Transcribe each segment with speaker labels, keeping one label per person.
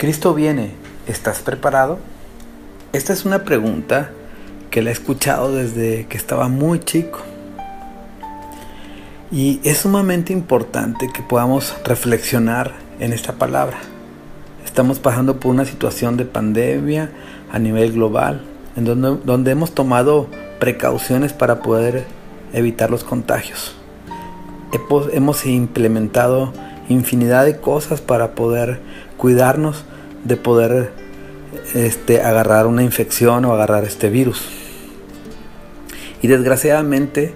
Speaker 1: Cristo viene, ¿estás preparado? Esta es una pregunta que la he escuchado desde que estaba muy chico. Y es sumamente importante que podamos reflexionar en esta palabra. Estamos pasando por una situación de pandemia a nivel global, en donde, donde hemos tomado precauciones para poder evitar los contagios. Hemos implementado infinidad de cosas para poder cuidarnos de poder este, agarrar una infección o agarrar este virus. Y desgraciadamente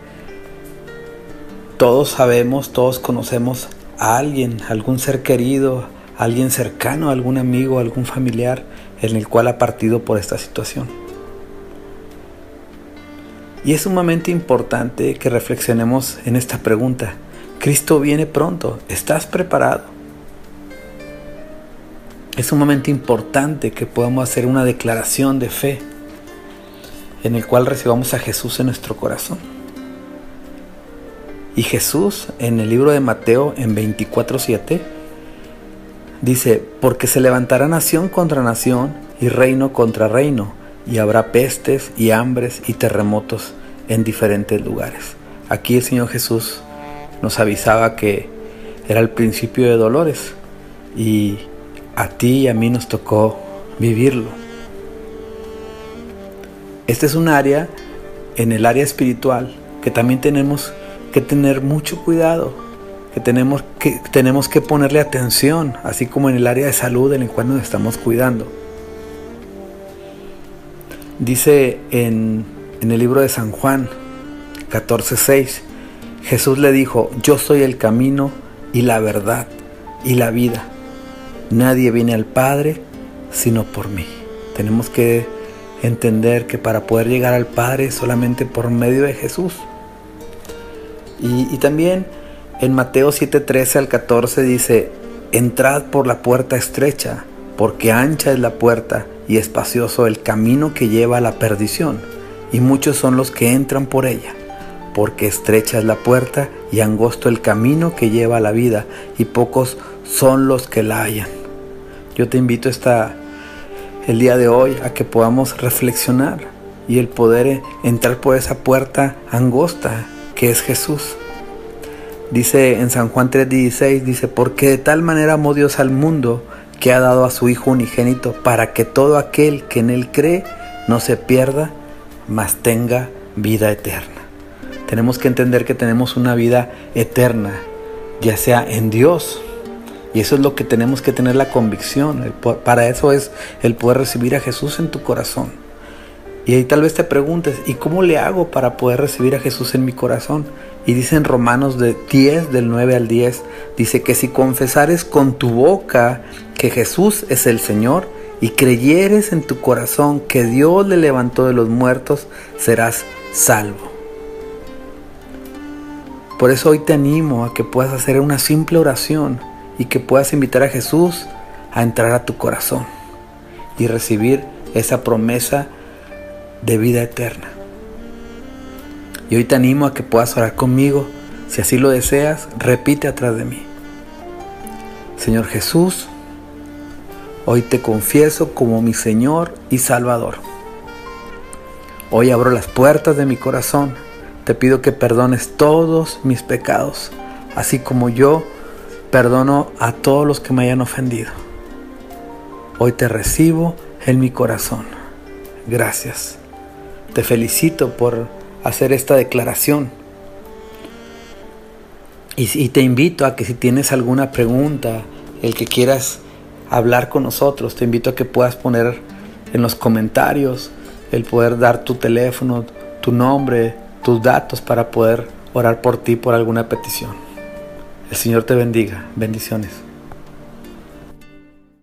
Speaker 1: todos sabemos, todos conocemos a alguien, algún ser querido, alguien cercano, algún amigo, algún familiar en el cual ha partido por esta situación. Y es sumamente importante que reflexionemos en esta pregunta. Cristo viene pronto, ¿estás preparado? Es sumamente importante que podamos hacer una declaración de fe en el cual recibamos a Jesús en nuestro corazón. Y Jesús en el libro de Mateo en 24:7 dice, porque se levantará nación contra nación y reino contra reino, y habrá pestes y hambres y terremotos en diferentes lugares. Aquí el Señor Jesús nos avisaba que era el principio de dolores y a ti y a mí nos tocó vivirlo. Este es un área, en el área espiritual, que también tenemos que tener mucho cuidado, que tenemos que, tenemos que ponerle atención, así como en el área de salud en el cual nos estamos cuidando. Dice en, en el libro de San Juan 14:6, Jesús le dijo, yo soy el camino y la verdad y la vida. Nadie viene al Padre sino por mí. Tenemos que entender que para poder llegar al Padre solamente por medio de Jesús. Y, también en Mateo 7:13 al 14 dice, entrad por la puerta estrecha, porque ancha es la puerta y espacioso el camino que lleva a la perdición, y muchos son los que entran por ella, porque estrecha es la puerta y angosto el camino que lleva a la vida, y pocos son los que la hallan. Yo te invito esta, el día de hoy a que podamos reflexionar y el poder entrar por esa puerta angosta que es Jesús. Dice en San Juan 3:16, dice, porque de tal manera amó Dios al mundo que ha dado a su Hijo unigénito para que todo aquel que en Él cree no se pierda, mas tenga vida eterna. Tenemos que entender que tenemos una vida eterna, ya sea en Dios y eso es lo que tenemos que tener la convicción. Para eso es el poder recibir a Jesús en tu corazón. Y ahí tal vez te preguntes, ¿y cómo le hago para poder recibir a Jesús en mi corazón? Y dice en Romanos de 10, del 9 al 10, dice que si confesares con tu boca que Jesús es el Señor y creyeres en tu corazón que Dios le levantó de los muertos, serás salvo. Por eso hoy te animo a que puedas hacer una simple oración y que puedas invitar a Jesús a entrar a tu corazón y recibir esa promesa de vida eterna. Y hoy te animo a que puedas orar conmigo. Si así lo deseas, repite atrás de mí. Señor Jesús, hoy te confieso como mi Señor y Salvador. Hoy abro las puertas de mi corazón. Te pido que perdones todos mis pecados, así como yo Perdono a todos los que me hayan ofendido. Hoy te recibo en mi corazón. Gracias. Te felicito por hacer esta declaración. Y, te invito a que si tienes alguna pregunta, el que quieras hablar con nosotros, te invito a que puedas poner en los comentarios el poder dar tu teléfono, tu nombre, tus datos para poder orar por ti por alguna petición. El Señor te bendiga. Bendiciones.